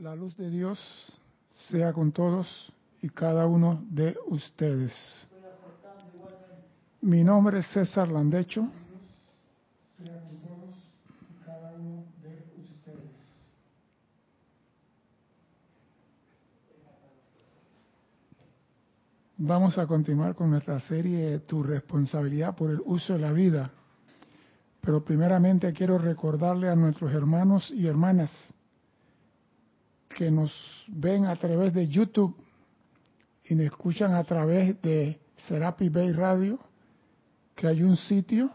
La luz de Dios sea con todos y cada uno de ustedes. Mi nombre es César Landecho. Vamos a continuar con nuestra serie Tu responsabilidad por el uso de la vida. Pero primeramente quiero recordarle a nuestros hermanos y hermanas que nos ven a través de YouTube y nos escuchan a través de Serapi Bay Radio, que hay un sitio,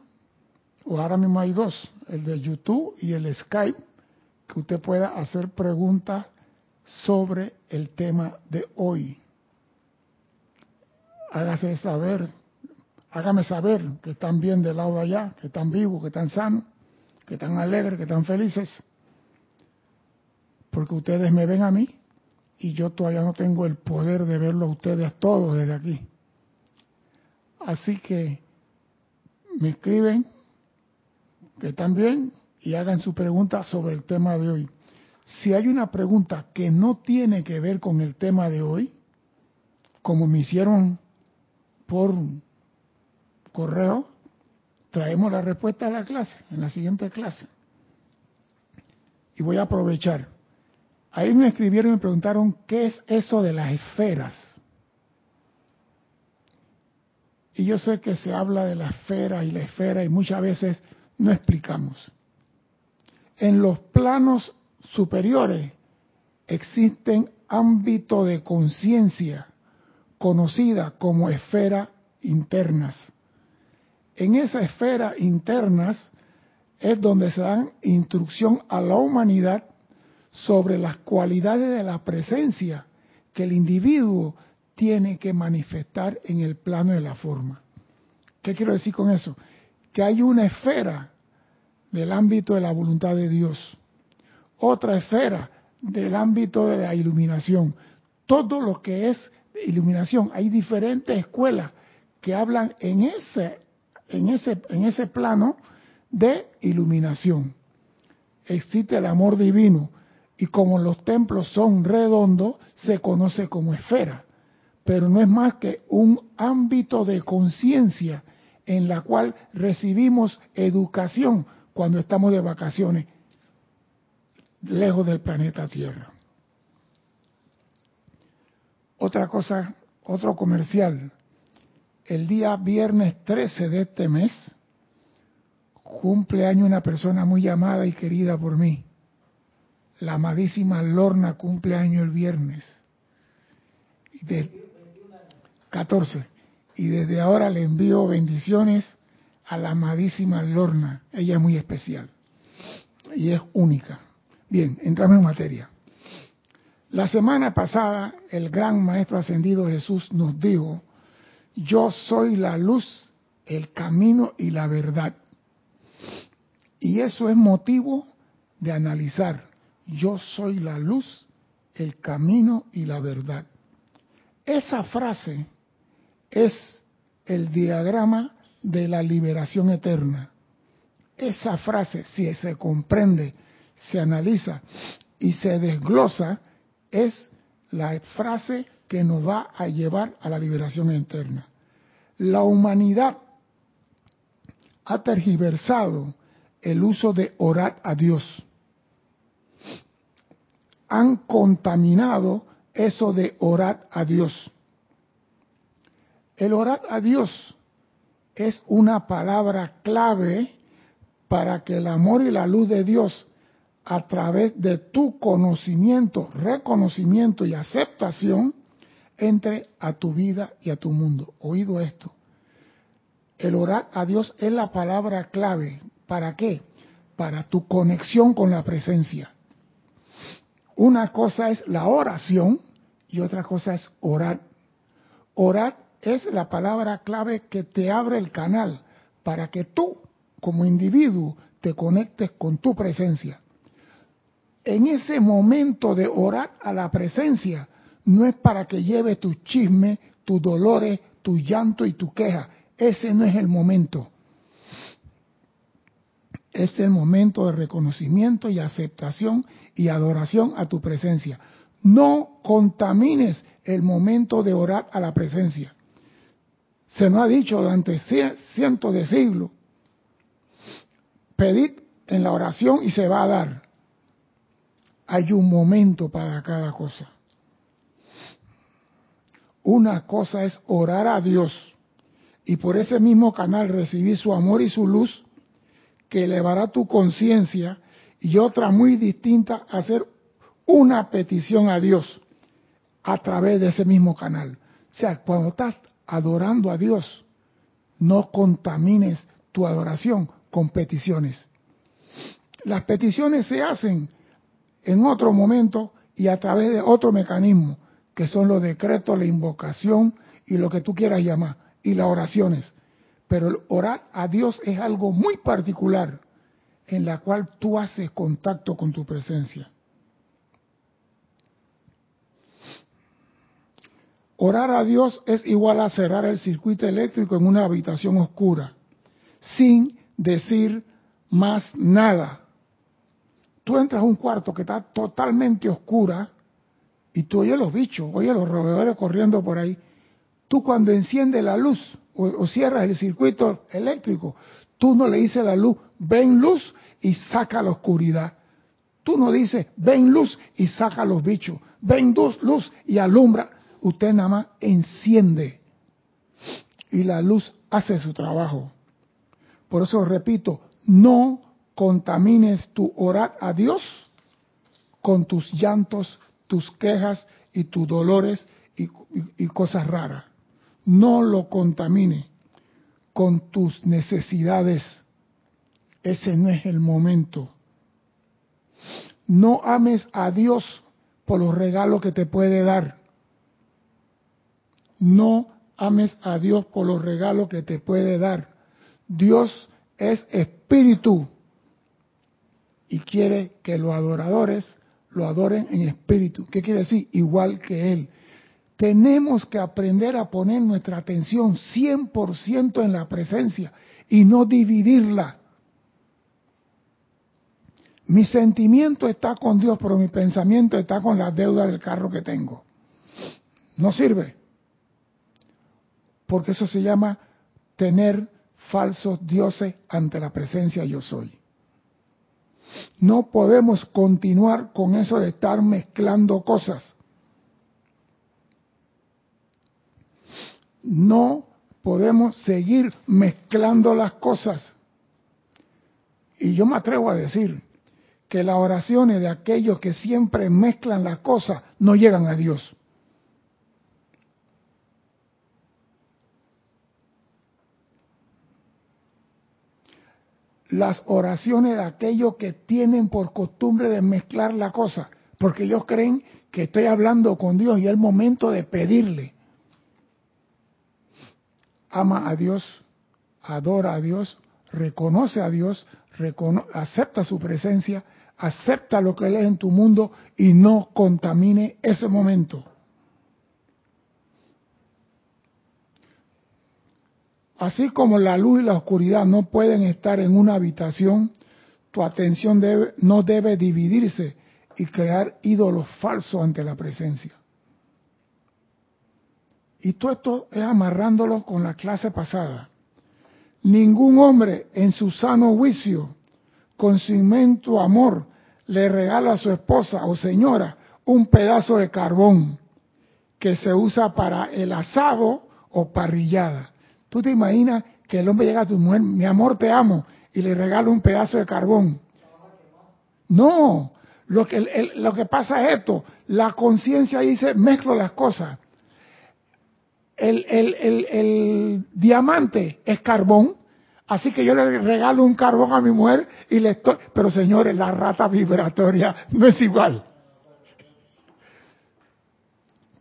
o ahora mismo hay dos, el de YouTube y el Skype, que usted pueda hacer preguntas sobre el tema de hoy. Hágase saber, hágame saber que están bien del lado de allá, que están vivos, que están sanos, que están alegres, que están felices porque ustedes me ven a mí y yo todavía no tengo el poder de verlo a ustedes todos desde aquí. Así que me escriben que están bien y hagan su pregunta sobre el tema de hoy. Si hay una pregunta que no tiene que ver con el tema de hoy, como me hicieron por correo, traemos la respuesta a la clase, en la siguiente clase. Y voy a aprovechar Ahí me escribieron y me preguntaron qué es eso de las esferas. Y yo sé que se habla de la esfera y la esfera y muchas veces no explicamos. En los planos superiores existen ámbitos de conciencia conocida como esfera internas. En esa esfera internas es donde se dan instrucción a la humanidad sobre las cualidades de la presencia que el individuo tiene que manifestar en el plano de la forma. ¿Qué quiero decir con eso? Que hay una esfera del ámbito de la voluntad de Dios, otra esfera del ámbito de la iluminación. Todo lo que es iluminación, hay diferentes escuelas que hablan en ese, en ese, en ese plano de iluminación. Existe el amor divino, y como los templos son redondos, se conoce como esfera, pero no es más que un ámbito de conciencia en la cual recibimos educación cuando estamos de vacaciones lejos del planeta Tierra. Otra cosa, otro comercial. El día viernes 13 de este mes cumple año una persona muy amada y querida por mí la amadísima Lorna cumple año el viernes. De 14. Y desde ahora le envío bendiciones a la amadísima Lorna. Ella es muy especial y es única. Bien, entramos en materia. La semana pasada el gran Maestro Ascendido Jesús nos dijo, yo soy la luz, el camino y la verdad. Y eso es motivo de analizar yo soy la luz, el camino y la verdad. Esa frase es el diagrama de la liberación eterna. Esa frase, si se comprende, se analiza y se desglosa, es la frase que nos va a llevar a la liberación eterna. La humanidad ha tergiversado el uso de orar a Dios han contaminado eso de orar a Dios. El orar a Dios es una palabra clave para que el amor y la luz de Dios a través de tu conocimiento, reconocimiento y aceptación entre a tu vida y a tu mundo. Oído esto. El orar a Dios es la palabra clave. ¿Para qué? Para tu conexión con la presencia. Una cosa es la oración y otra cosa es orar. Orar es la palabra clave que te abre el canal para que tú, como individuo, te conectes con tu presencia. En ese momento de orar a la presencia, no es para que lleve tus chismes, tus dolores, tu llanto y tu queja. Ese no es el momento. Es el momento de reconocimiento y aceptación y adoración a tu presencia. No contamines el momento de orar a la presencia. Se nos ha dicho durante cientos de siglos, pedid en la oración y se va a dar. Hay un momento para cada cosa. Una cosa es orar a Dios y por ese mismo canal recibir su amor y su luz que elevará tu conciencia y otra muy distinta hacer una petición a Dios a través de ese mismo canal. O sea, cuando estás adorando a Dios, no contamines tu adoración con peticiones. Las peticiones se hacen en otro momento y a través de otro mecanismo, que son los decretos, la invocación y lo que tú quieras llamar, y las oraciones. Pero orar a Dios es algo muy particular en la cual tú haces contacto con tu presencia. Orar a Dios es igual a cerrar el circuito eléctrico en una habitación oscura, sin decir más nada. Tú entras a un cuarto que está totalmente oscura y tú oyes los bichos, oyes los roedores corriendo por ahí. Tú cuando enciendes la luz o, cierras el circuito eléctrico, tú no le dices a la luz, ven luz y saca la oscuridad. Tú no dices, ven luz y saca los bichos, ven luz, luz y alumbra usted nada más enciende y la luz hace su trabajo. Por eso repito, no contamines tu orar a Dios con tus llantos, tus quejas y tus dolores y, y cosas raras. No lo contamine con tus necesidades. Ese no es el momento. No ames a Dios por los regalos que te puede dar. No ames a Dios por los regalos que te puede dar. Dios es espíritu y quiere que los adoradores lo adoren en espíritu. ¿Qué quiere decir? Igual que Él. Tenemos que aprender a poner nuestra atención 100% en la presencia y no dividirla. Mi sentimiento está con Dios, pero mi pensamiento está con la deuda del carro que tengo. No sirve porque eso se llama tener falsos dioses ante la presencia yo soy. No podemos continuar con eso de estar mezclando cosas. No podemos seguir mezclando las cosas. Y yo me atrevo a decir que las oraciones de aquellos que siempre mezclan las cosas no llegan a Dios. las oraciones de aquellos que tienen por costumbre de mezclar la cosa, porque ellos creen que estoy hablando con Dios y es el momento de pedirle. Ama a Dios, adora a Dios, reconoce a Dios, acepta su presencia, acepta lo que Él es en tu mundo y no contamine ese momento. Así como la luz y la oscuridad no pueden estar en una habitación, tu atención no debe dividirse y crear ídolos falsos ante la presencia. Y todo esto es amarrándolo con la clase pasada. Ningún hombre en su sano juicio, con su inmenso amor, le regala a su esposa o señora un pedazo de carbón que se usa para el asado o parrillada ¿Tú te imaginas que el hombre llega a tu mujer, mi amor, te amo, y le regala un pedazo de carbón? No, lo que, lo que pasa es esto, la conciencia dice, mezclo las cosas. El, el, diamante es carbón, así que yo le regalo un carbón a mi mujer y le estoy... Pero señores, la rata vibratoria no es igual.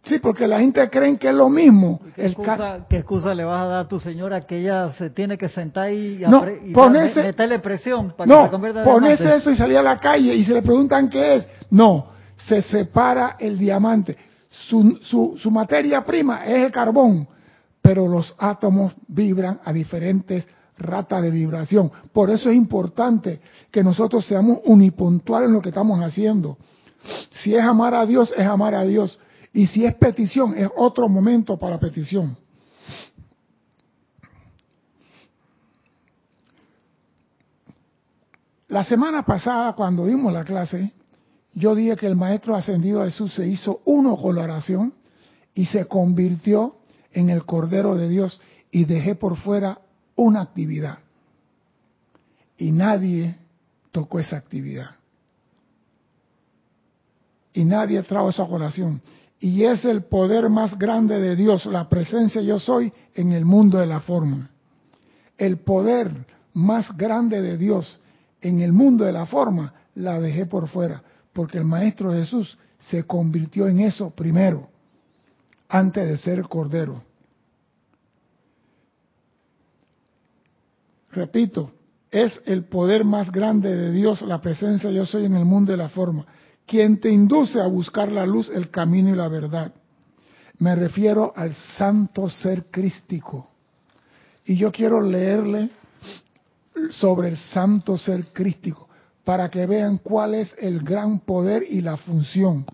Sí, porque la gente cree que es lo mismo. ¿Qué, excusa, le vas a dar a tu señora que ella se tiene que sentar y, no, meterle presión para que se convierta en pones eso y salir a la calle y se le preguntan qué es. No, se separa el diamante. Su, su, su materia prima es el carbón, pero los átomos vibran a diferentes rata de vibración. Por eso es importante que nosotros seamos unipuntuales en lo que estamos haciendo. Si es amar a Dios, es amar a Dios. Y si es petición, es otro momento para petición. La semana pasada, cuando dimos la clase, yo dije que el Maestro Ascendido Jesús se hizo uno con la oración y se convirtió en el Cordero de Dios y dejé por fuera una actividad. Y nadie tocó esa actividad. Y nadie trajo esa oración. Y es el poder más grande de Dios, la presencia yo soy en el mundo de la forma. El poder más grande de Dios en el mundo de la forma la dejé por fuera, porque el Maestro Jesús se convirtió en eso primero, antes de ser Cordero. Repito, es el poder más grande de Dios, la presencia yo soy en el mundo de la forma, quien te induce a buscar la luz, el camino y la verdad. Me refiero al santo ser crístico. Y yo quiero leerle sobre el santo ser crístico para que vean cuál es el gran poder y la función.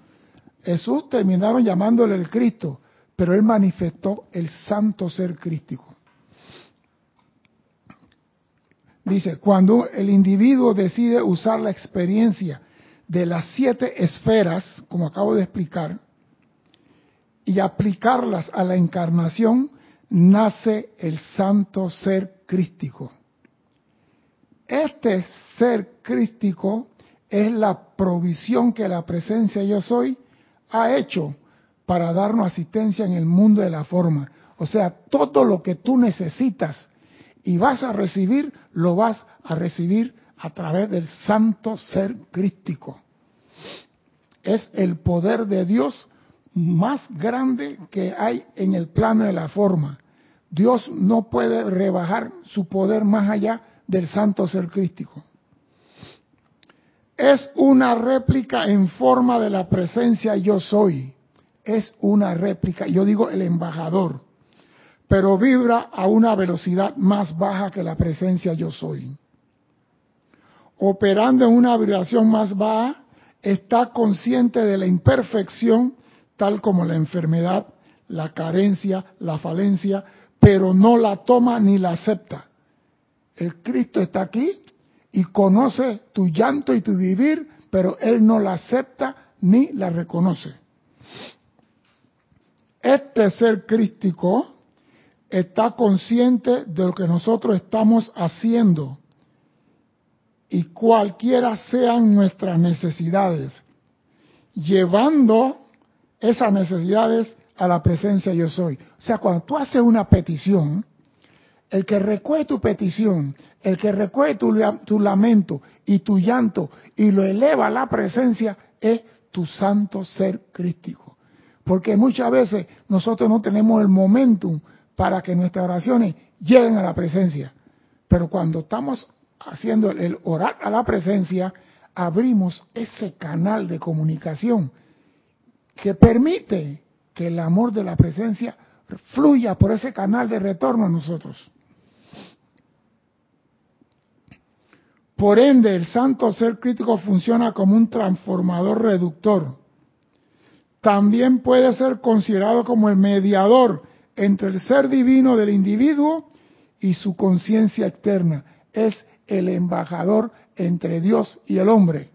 Jesús terminaron llamándole el Cristo, pero él manifestó el santo ser crístico. Dice, cuando el individuo decide usar la experiencia de las siete esferas, como acabo de explicar, y aplicarlas a la encarnación, nace el santo ser crístico. Este ser crístico es la provisión que la presencia yo soy ha hecho para darnos asistencia en el mundo de la forma. O sea, todo lo que tú necesitas y vas a recibir, lo vas a recibir a través del santo ser crístico. Es el poder de Dios más grande que hay en el plano de la forma. Dios no puede rebajar su poder más allá del santo ser crístico. Es una réplica en forma de la presencia yo soy. Es una réplica, yo digo el embajador, pero vibra a una velocidad más baja que la presencia yo soy. Operando en una vibración más baja, está consciente de la imperfección, tal como la enfermedad, la carencia, la falencia, pero no la toma ni la acepta. El Cristo está aquí y conoce tu llanto y tu vivir, pero Él no la acepta ni la reconoce. Este ser crístico está consciente de lo que nosotros estamos haciendo y cualquiera sean nuestras necesidades, llevando esas necesidades a la presencia yo soy. O sea, cuando tú haces una petición, el que recoge tu petición, el que recoge tu, lamento y tu llanto y lo eleva a la presencia es tu santo ser crístico. Porque muchas veces nosotros no tenemos el momentum para que nuestras oraciones lleguen a la presencia. Pero cuando estamos haciendo el orar a la presencia, abrimos ese canal de comunicación que permite que el amor de la presencia fluya por ese canal de retorno a nosotros. Por ende, el santo ser crítico funciona como un transformador reductor. También puede ser considerado como el mediador entre el ser divino del individuo y su conciencia externa. Es el embajador entre Dios y el hombre.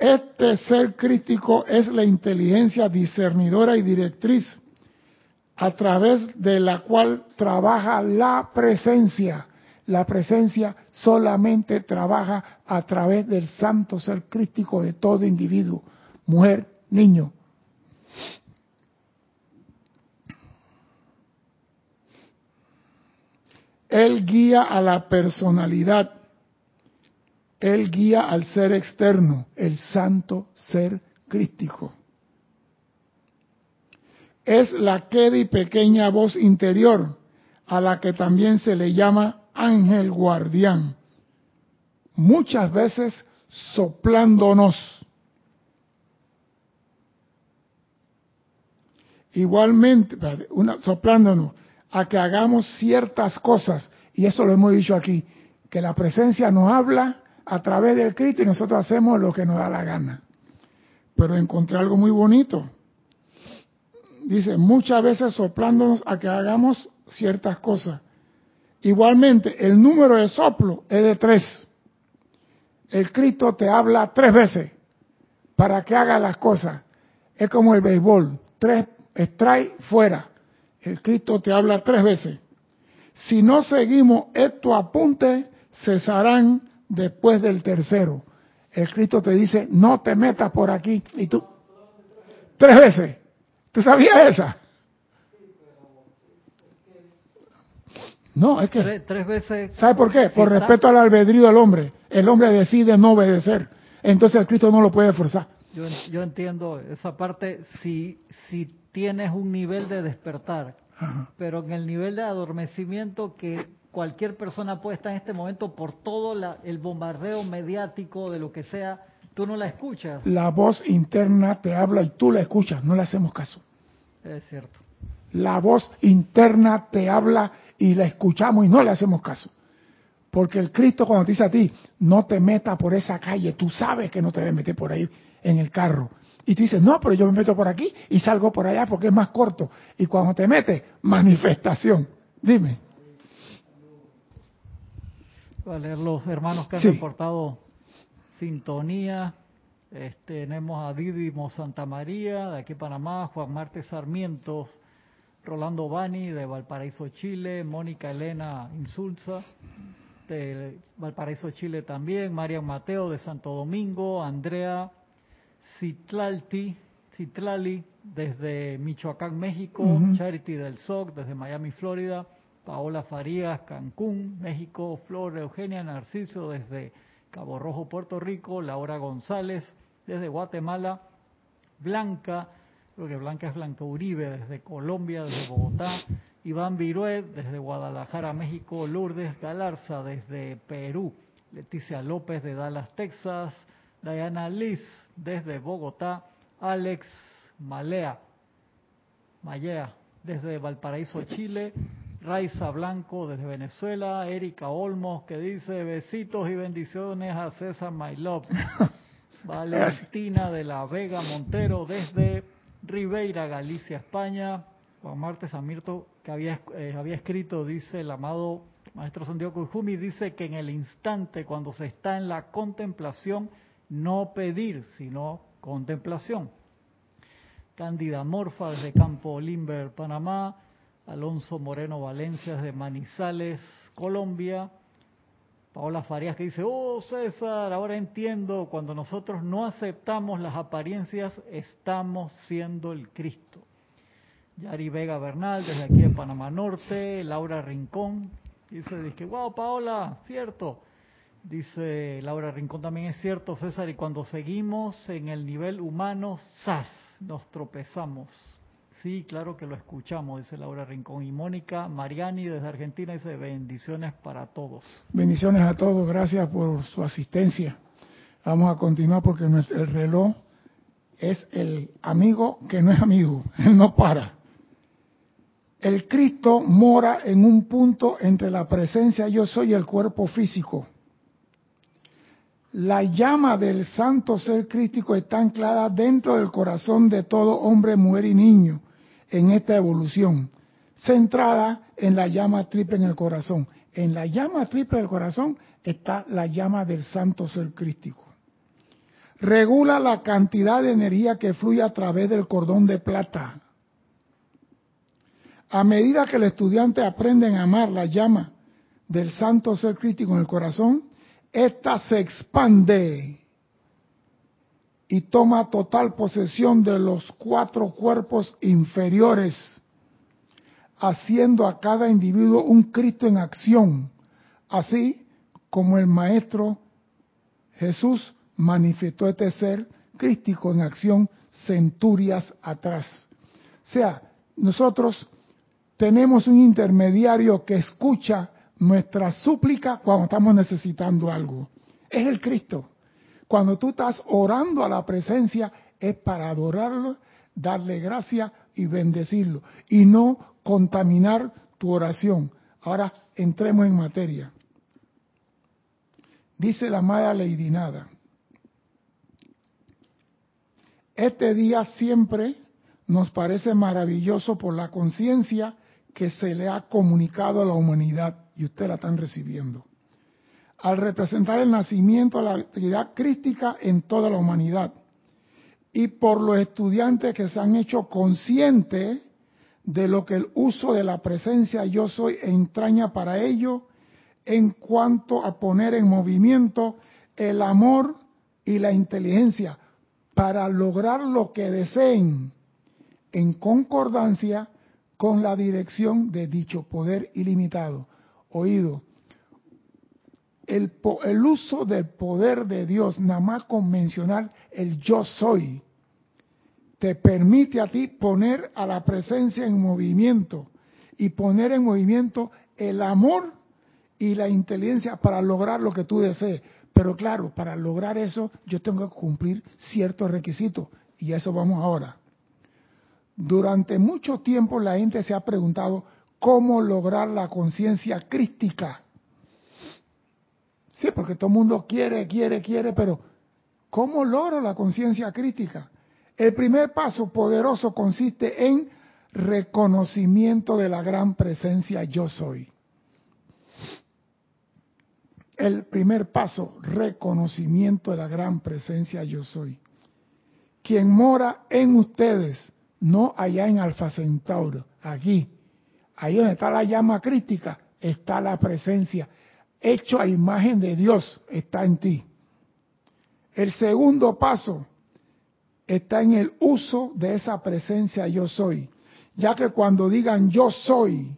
Este ser crítico es la inteligencia discernidora y directriz a través de la cual trabaja la presencia. La presencia solamente trabaja a través del santo ser crístico de todo individuo, mujer, niño. Él guía a la personalidad, Él guía al ser externo, el santo ser crístico es la queda y pequeña voz interior, a la que también se le llama ángel guardián, muchas veces soplándonos. Igualmente, una, soplándonos. a que hagamos ciertas cosas. Y eso lo hemos dicho aquí, que la presencia nos habla a través del Cristo y nosotros hacemos lo que nos da la gana. Pero encontré algo muy bonito. Dice, muchas veces soplándonos a que hagamos ciertas cosas. Igualmente, el número de soplo es de tres. El Cristo te habla tres veces para que haga las cosas. Es como el béisbol. Tres extrae fuera. El Cristo te habla tres veces. Si no seguimos estos apuntes, cesarán después del tercero. El Cristo te dice, no te metas por aquí. Y tú, tres veces. ¿Tú sabías esa? No, es que... Tres, tres veces. ¿Sabe por qué? Por respeto al albedrío del hombre. El hombre decide no obedecer. Entonces el Cristo no lo puede forzar. Yo, yo entiendo esa parte si, si tienes un nivel de despertar, Ajá. pero en el nivel de adormecimiento que cualquier persona puede estar en este momento por todo la- el bombardeo mediático de lo que sea, tú no la escuchas. La voz interna te habla y tú la escuchas, no le hacemos caso. Es cierto. La voz interna te habla y la escuchamos y no le hacemos caso. Porque el Cristo cuando te dice a ti, no te metas por esa calle, tú sabes que no te debes meter por ahí en el carro. Y tú dices, no, pero yo me meto por aquí y salgo por allá porque es más corto. Y cuando te metes, manifestación. Dime. Leer los hermanos que han Sí. reportado sintonía. Este, tenemos a Didimo Santa María, de aquí Panamá, Juan Marte Sarmientos, Rolando Bani, de Valparaíso, Chile, Mónica Elena Insulza, de Valparaíso, Chile también, Marian Mateo, de Santo Domingo, Andrea Citlalti, Citlali, desde Michoacán, México. Charity del SOC, desde Miami, Florida, Paola Farías, Cancún, México, Flor Eugenia Narciso, desde Cabo Puerto Rico, Laura González, desde Guatemala, Blanca, creo que Blanca es Blanca Uribe, desde Colombia, desde Bogotá, Iván Viruet, desde Guadalajara, México, Lourdes Galarza, desde Perú, Leticia López, de Dallas, Texas, Diana Liz, desde Bogotá, Alex Malea, Mallea, desde Valparaíso, Chile, Raiza Blanco desde Venezuela, Erika Olmos que dice besitos y bendiciones a César My Love, Valentina de la Vega Montero desde Ribeira, Galicia, España, Juan Martes Amirto que había, eh, había escrito, dice el amado Maestro Santiago Kujumi, dice que en el instante cuando se está en la contemplación, no pedir, sino contemplación. Cándida Morfa desde Campo Limber, Panamá, Alonso Moreno Valencia desde Manizales, Colombia, Paola Farías que dice, oh César, ahora entiendo, cuando nosotros no aceptamos las apariencias, estamos siendo el Cristo. Yari Vega Bernal desde aquí de Panamá Norte, Laura Rincón, dice, dice wow Paola, cierto. Dice Laura Rincón también es cierto, César, y cuando seguimos en el nivel humano, ¡zas! Nos tropezamos. Sí, claro que lo escuchamos, dice Laura Rincón. Y Mónica Mariani desde Argentina dice bendiciones para todos. Bendiciones a todos, gracias por su asistencia. Vamos a continuar porque el reloj es el amigo que no es amigo, él no para. El Cristo mora en un punto entre la presencia yo soy el cuerpo físico. La llama del santo ser crístico está anclada dentro del corazón de todo hombre, mujer y niño en esta evolución, centrada en la llama triple en el corazón. En la llama triple del corazón está la llama del santo ser crístico. Regula la cantidad de energía que fluye a través del cordón de plata. A medida que el estudiante aprende a amar la llama del santo ser crítico en el corazón, ésta se expande y toma total posesión de los cuatro cuerpos inferiores, haciendo a cada individuo un Cristo en acción, así como el Maestro Jesús manifestó este ser crístico en acción centurias atrás. O sea, nosotros tenemos un intermediario que escucha nuestra súplica cuando estamos necesitando algo. Es el Cristo. Cuando tú estás orando a la presencia es para adorarlo, darle gracia y bendecirlo y no contaminar tu oración. Ahora entremos en materia. Dice la amada Lady Nada. Este día siempre nos parece maravilloso por la conciencia que se le ha comunicado a la humanidad y usted la están recibiendo. Al representar el nacimiento de la actividad crística en toda la humanidad y por los estudiantes que se han hecho conscientes de lo que el uso de la presencia yo soy entraña para ello en cuanto a poner en movimiento el amor y la inteligencia para lograr lo que deseen en concordancia con la dirección de dicho poder ilimitado. Oído, el, uso del poder de Dios, nada más con mencionar el yo soy, te permite a ti poner a la presencia en movimiento y poner en movimiento el amor y la inteligencia para lograr lo que tú desees. Pero claro, para lograr eso yo tengo que cumplir ciertos requisitos y a eso vamos ahora. Durante mucho tiempo la gente se ha preguntado cómo lograr la conciencia crística. Sí, porque todo el mundo quiere, quiere, quiere, pero ¿cómo logro la conciencia crítica? El primer paso poderoso consiste en reconocimiento de la gran presencia yo soy. El primer paso, reconocimiento de la gran presencia yo soy. Quien mora en ustedes, no allá en Alfa Centauro, aquí, ahí donde está la llama crítica, está la presencia. Hecho a imagen de Dios, está en ti. El segundo paso, está en el uso de esa presencia yo soy. Ya que cuando digan yo soy,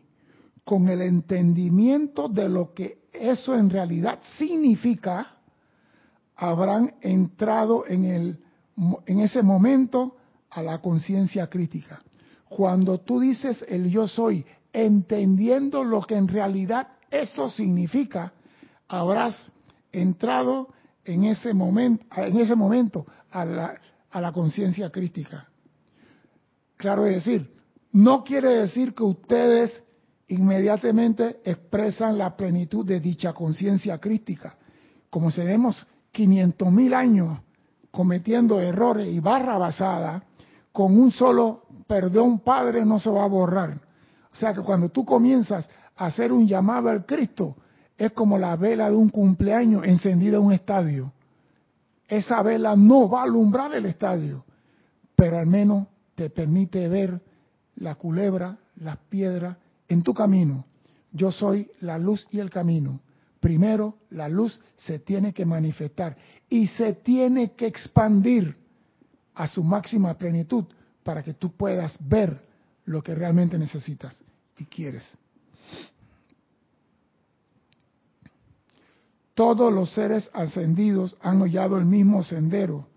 con el entendimiento de lo que eso en realidad significa, habrán entrado en, el, en ese momento a la conciencia crítica. Cuando tú dices el yo soy, entendiendo lo que en realidad eso significa, habrás entrado en ese momento, en ese momento a la, a la conciencia crítica. Claro es decir, no quiere decir que ustedes inmediatamente expresan la plenitud de dicha conciencia crítica. Como tenemos 500 mil años cometiendo errores y barra basada, con un solo perdón padre no se va a borrar. O sea que cuando tú comienzas hacer un llamado al Cristo, es como la vela de un cumpleaños encendida en un estadio esa vela no va a alumbrar el estadio, pero al menos te permite ver la culebra, las piedras en tu camino. Yo soy la luz y el camino. Primero, la luz se tiene que manifestar y se tiene que expandir a su máxima plenitud para que tú puedas ver lo que realmente necesitas y quieres. Todos los seres ascendidos han hollado el mismo sendero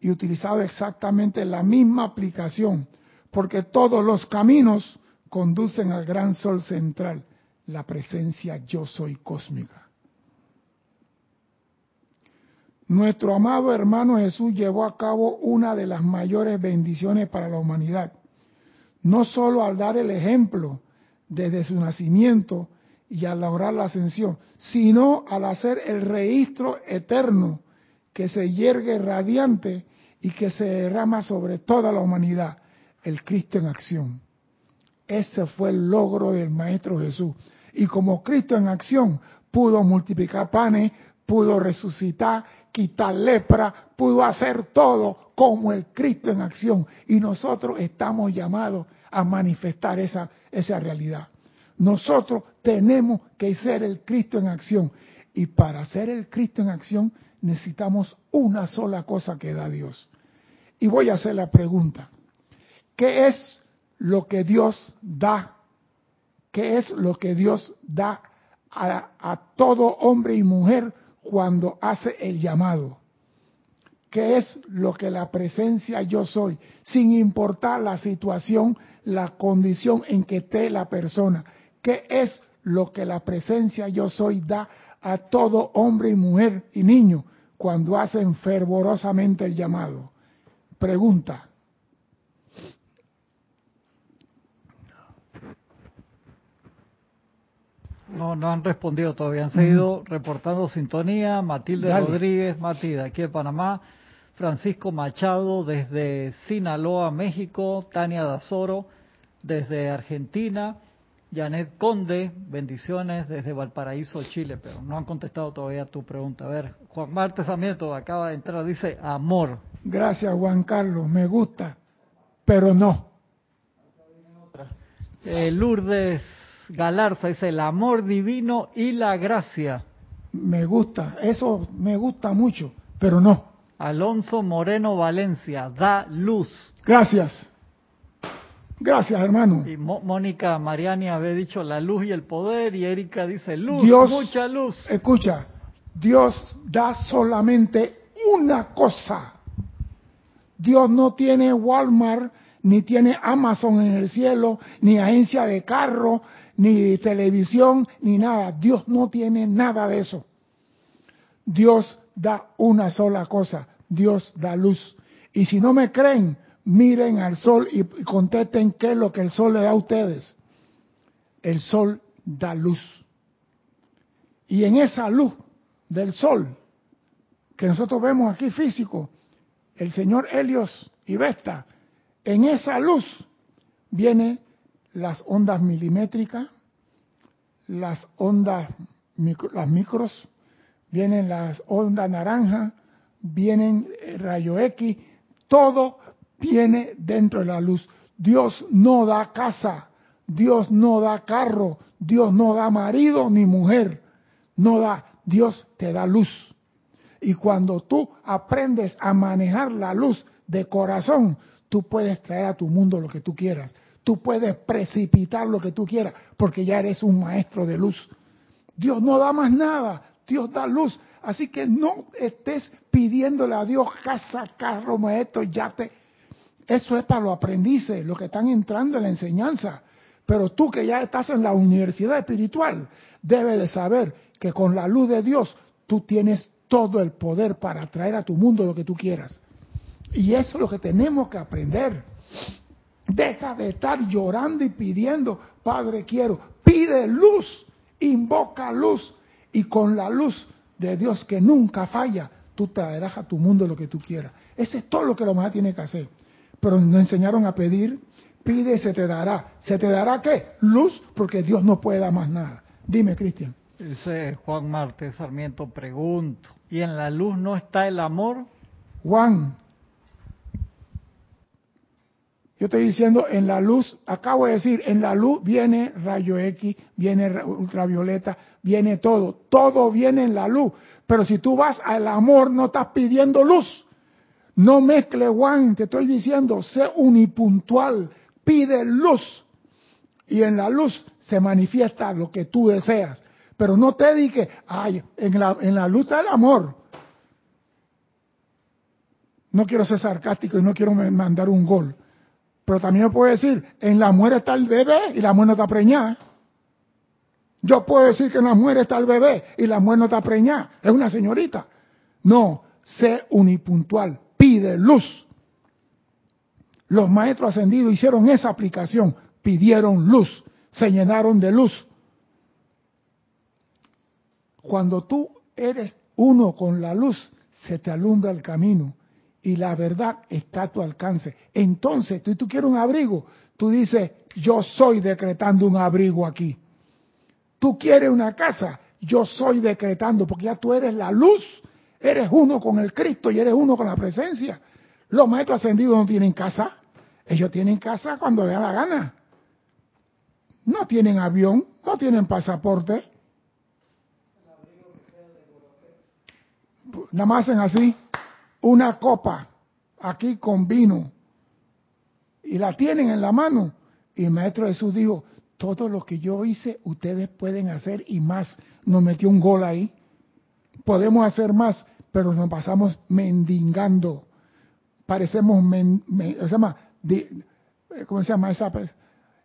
y utilizado exactamente la misma aplicación, porque todos los caminos conducen al gran sol central, la presencia yo soy cósmica. Nuestro amado hermano Jesús llevó a cabo una de las mayores bendiciones para la humanidad, no solo al dar el ejemplo desde su nacimiento, y al lograr la ascensión, sino al hacer el registro eterno que se yergue radiante y que se derrama sobre toda la humanidad, el Cristo en acción. Ese fue el logro del Maestro Jesús. Y como Cristo en acción pudo multiplicar panes, pudo resucitar, quitar lepra, pudo hacer todo como el Cristo en acción. Y nosotros estamos llamados a manifestar esa, esa realidad. Nosotros tenemos que ser el Cristo en acción. Y para ser el Cristo en acción necesitamos una sola cosa que da Dios. Y voy a hacer la pregunta. ¿Qué es lo que Dios da? ¿Qué es lo que Dios da a, a todo hombre y mujer cuando hace el llamado? ¿Qué es lo que la presencia yo soy? Sin importar la situación, la condición en que esté la persona ¿Qué es lo que la presencia yo soy da a todo hombre y mujer y niño cuando hacen fervorosamente el llamado? Pregunta. No, no han respondido todavía, han seguido reportando sintonía. Matilde Rodríguez, Mati de aquí de Panamá. Francisco Machado desde Sinaloa, México. Tania Dazoro desde Argentina. Janet Conde, bendiciones desde Valparaíso, Chile, pero no han contestado todavía tu pregunta. A ver, Juan Martes Amieto acaba de entrar, dice amor. Gracias, Juan Carlos, me gusta, pero no. Eh, Lourdes Galarza dice el amor divino y la gracia. Me gusta, eso me gusta mucho, pero no. Alonso Moreno Valencia, da luz. Gracias. Gracias, hermano. Y Mónica Mariani había dicho la luz y el poder, y Erika dice luz, mucha luz. Escucha, Dios da solamente una cosa. Dios no tiene Walmart, ni tiene Amazon en el cielo, ni agencia de carro, ni televisión, ni nada. Dios no tiene nada de eso. Dios da una sola cosa. Dios da luz. Y si no me creen, miren al sol y contesten qué es lo que el sol le da a ustedes. El sol da luz. Y en esa luz del sol que nosotros vemos aquí físico, el señor Helios y Vesta, en esa luz vienen las ondas milimétricas, las ondas, las micros, vienen las ondas naranja, vienen rayo X, todo viene dentro de la luz. Dios no da casa, Dios no da carro, Dios no da marido ni mujer, no da, Dios te da luz. Y cuando tú aprendes a manejar la luz de corazón, tú puedes traer a tu mundo lo que tú quieras. Tú puedes precipitar lo que tú quieras, porque ya eres un maestro de luz. Dios no da más nada, Dios da luz. Así que no estés pidiéndole a Dios casa, carro, maestro, yate. Eso es para los aprendices, los que están entrando en la enseñanza. Pero tú que ya estás en la universidad espiritual, debes de saber que con la luz de Dios tú tienes todo el poder para traer a tu mundo lo que tú quieras. Y eso es lo que tenemos que aprender. Deja de estar llorando y pidiendo, Padre quiero, pide luz, invoca luz y con la luz de Dios que nunca falla, tú traerás a tu mundo lo que tú quieras. Ese es todo lo que la humanidad tiene que hacer pero nos enseñaron a pedir, pide y se te dará. ¿Se te dará qué? Luz, porque Dios no puede dar más nada. Dime, Cristian. Dice Juan Marte Sarmiento, pregunto, ¿y en la luz no está el amor? Juan, yo estoy diciendo, en la luz, acabo de decir, en la luz viene rayo X, viene ultravioleta, viene todo, todo viene en la luz. Pero si tú vas al amor, no estás pidiendo luz, no mezcle, Juan, te estoy diciendo, sé unipuntual, pide luz. Y en la luz se manifiesta lo que tú deseas. Pero no te dediques, ay, en la, en la luz está el amor. No quiero ser sarcástico y no quiero mandar un gol. Pero también puedo decir, en la muerte está el bebé y la muerte no está preñada. Yo puedo decir que en la muerte está el bebé y la muerte no está preñada. Es una señorita. No, sé unipuntual pide luz. Los maestros ascendidos hicieron esa aplicación, pidieron luz, se llenaron de luz. Cuando tú eres uno con la luz, se te alumbra el camino y la verdad está a tu alcance. Entonces, tú, tú quieres un abrigo, tú dices, yo soy decretando un abrigo aquí. Tú quieres una casa, yo soy decretando, porque ya tú eres la luz Eres uno con el Cristo y eres uno con la presencia. Los maestros ascendidos no tienen casa. Ellos tienen casa cuando les da la gana. No tienen avión, no tienen pasaporte. Nada más hacen así, una copa aquí con vino y la tienen en la mano. Y el Maestro Jesús dijo, todo lo que yo hice, ustedes pueden hacer y más. Nos metió un gol ahí podemos hacer más, pero nos pasamos mendigando. Parecemos, se llama, ¿cómo se llama esa,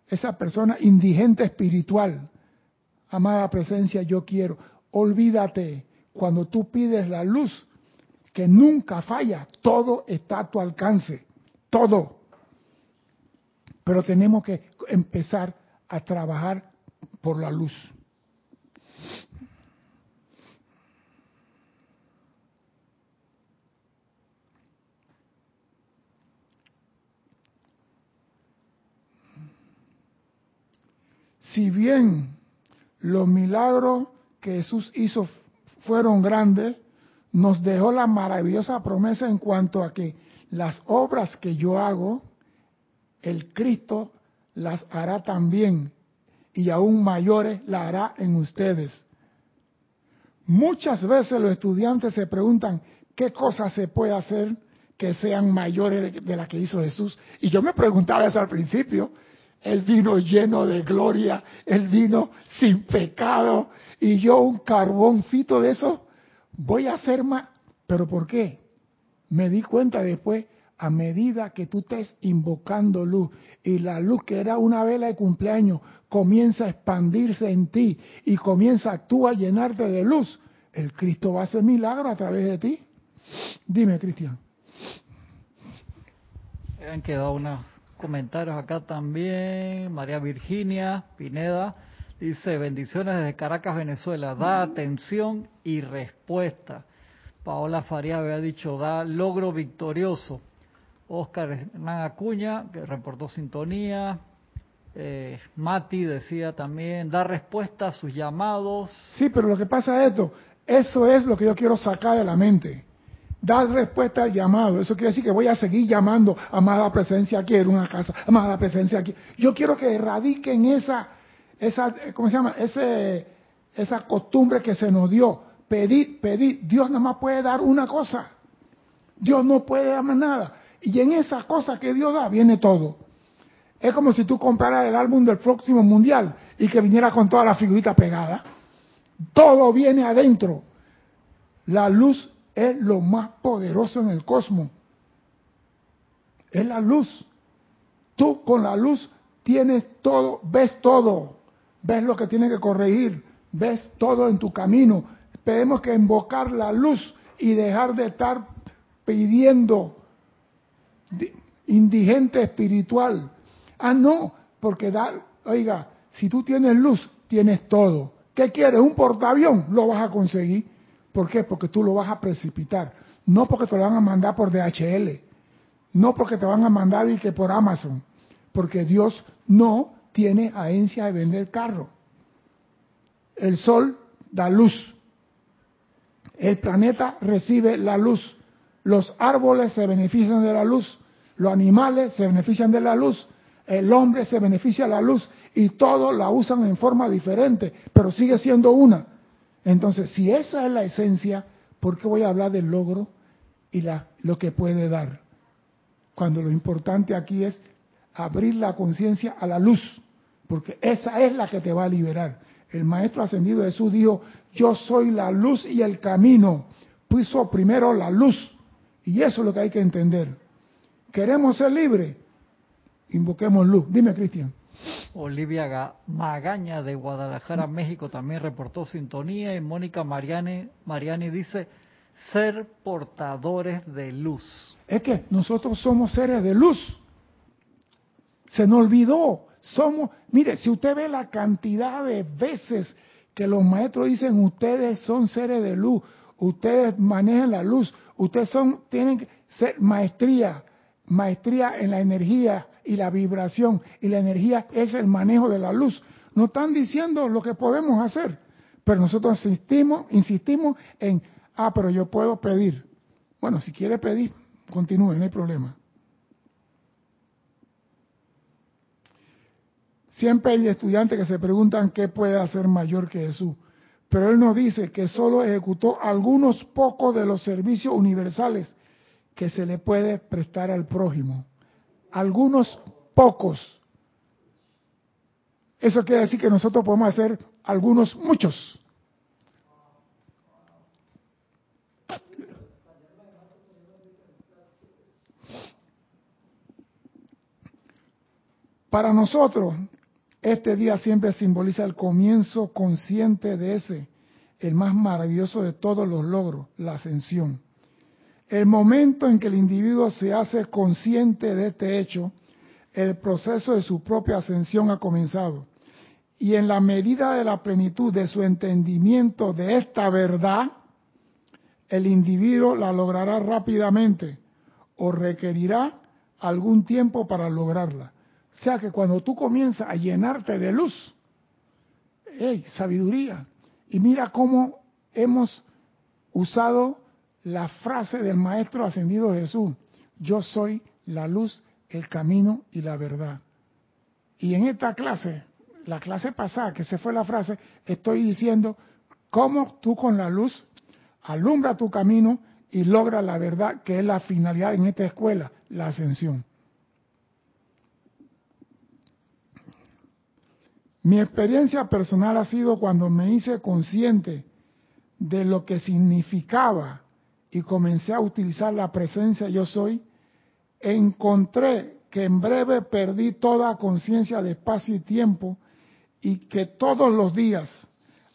esa persona? Indigente espiritual. Amada presencia, yo quiero. Olvídate, cuando tú pides la luz, que nunca falla, todo está a tu alcance, todo. Pero tenemos que empezar a trabajar por la luz. Si bien los milagros que Jesús hizo fueron grandes, nos dejó la maravillosa promesa en cuanto a que las obras que yo hago, el Cristo las hará también y aún mayores las hará en ustedes. Muchas veces los estudiantes se preguntan qué cosas se puede hacer que sean mayores de las que hizo Jesús. Y yo me preguntaba eso al principio. El vino lleno de gloria, el vino sin pecado, y yo un carboncito de eso, voy a hacer más. ¿Pero por qué? Me di cuenta después, a medida que tú estés invocando luz y la luz que era una vela de cumpleaños comienza a expandirse en ti y comienza tú a llenarte de luz, el Cristo va a hacer milagro a través de ti. Dime, Cristian. Han quedado unos comentarios acá también. María Virginia Pineda dice, bendiciones desde Caracas, Venezuela. Da atención y respuesta. Paola Faría había dicho, da logro victorioso. Oscar Hernán Acuña, que reportó sintonía. Eh, Mati decía también, da respuesta a sus llamados. Sí, pero lo que pasa es esto, eso es lo que yo quiero sacar de la mente. Dar respuesta al llamado. Eso quiere decir que voy a seguir llamando, amada presencia, quiero una casa, amada presencia aquí. Yo quiero que erradiquen esa, esa, ¿cómo se llama? Ese, esa costumbre que se nos dio. Pedir, pedir. Dios nada más puede dar una cosa. Dios no puede dar más nada. Y en esa cosa que Dios da viene todo. Es como si tú compraras el álbum del próximo mundial y que viniera con toda la figurita pegada. Todo viene adentro. La luz es lo más poderoso en el cosmos. Es la luz. Tú con la luz tienes todo, ves todo, ves lo que tienes que corregir, ves todo en tu camino. Tenemos que invocar la luz y dejar de estar pidiendo indigente espiritual. Ah, no, porque da, oiga, si tú tienes luz, tienes todo. ¿Qué quieres? ¿Un portaavión? Lo vas a conseguir. ¿Por qué? Porque tú lo vas a precipitar. No porque te lo van a mandar por DHL. No porque te van a mandar y que por Amazon. Porque Dios no tiene agencia de vender carro. El sol da luz. El planeta recibe la luz. Los árboles se benefician de la luz. Los animales se benefician de la luz. El hombre se beneficia de la luz. Y todos la usan en forma diferente. Pero sigue siendo una. Entonces, si esa es la esencia, ¿por qué voy a hablar del logro y la, lo que puede dar? Cuando lo importante aquí es abrir la conciencia a la luz, porque esa es la que te va a liberar. El Maestro Ascendido Jesús dijo, yo soy la luz y el camino. Puso primero la luz. Y eso es lo que hay que entender. ¿Queremos ser libres? Invoquemos luz. Dime, Cristian. Olivia Magaña de Guadalajara, México, también reportó sintonía. Y Mónica Mariani, Mariani dice, ser portadores de luz. Es que nosotros somos seres de luz. Se nos olvidó. Somos, mire, si usted ve la cantidad de veces que los maestros dicen, ustedes son seres de luz, ustedes manejan la luz, ustedes son, tienen que ser maestría, maestría en la energía, y la vibración y la energía es el manejo de la luz. Nos están diciendo lo que podemos hacer, pero nosotros insistimos, insistimos en, ah, pero yo puedo pedir. Bueno, si quiere pedir, continúe, no hay problema. Siempre hay estudiantes que se preguntan qué puede hacer mayor que Jesús. Pero él nos dice que solo ejecutó algunos pocos de los servicios universales que se le puede prestar al prójimo algunos pocos. Eso quiere decir que nosotros podemos hacer algunos muchos. Para nosotros, este día siempre simboliza el comienzo consciente de ese, el más maravilloso de todos los logros, la ascensión. El momento en que el individuo se hace consciente de este hecho, el proceso de su propia ascensión ha comenzado. Y en la medida de la plenitud de su entendimiento de esta verdad, el individuo la logrará rápidamente o requerirá algún tiempo para lograrla. O sea que cuando tú comienzas a llenarte de luz, hey, sabiduría. Y mira cómo hemos usado la frase del Maestro Ascendido Jesús. Yo soy la luz, el camino y la verdad. Y en esta clase, la clase pasada, que se fue la frase, estoy diciendo cómo tú con la luz alumbra tu camino y logra la verdad, que es la finalidad en esta escuela, la ascensión. Mi experiencia personal ha sido cuando me hice consciente de lo que significaba y comencé a utilizar la presencia yo soy, encontré que en breve perdí toda conciencia de espacio y tiempo y que todos los días,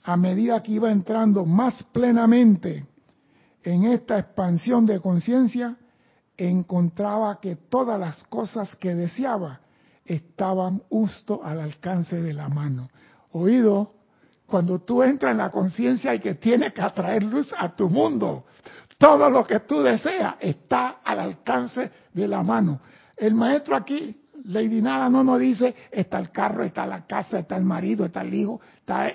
a medida que iba entrando más plenamente en esta expansión de conciencia, encontraba que todas las cosas que deseaba estaban justo al alcance de la mano. Oído, cuando tú entras en la conciencia y que tienes que atraer luz a tu mundo, todo lo que tú deseas está al alcance de la mano. El maestro aquí, Lady Nada, no nos dice, está el carro, está la casa, está el marido, está el hijo, está,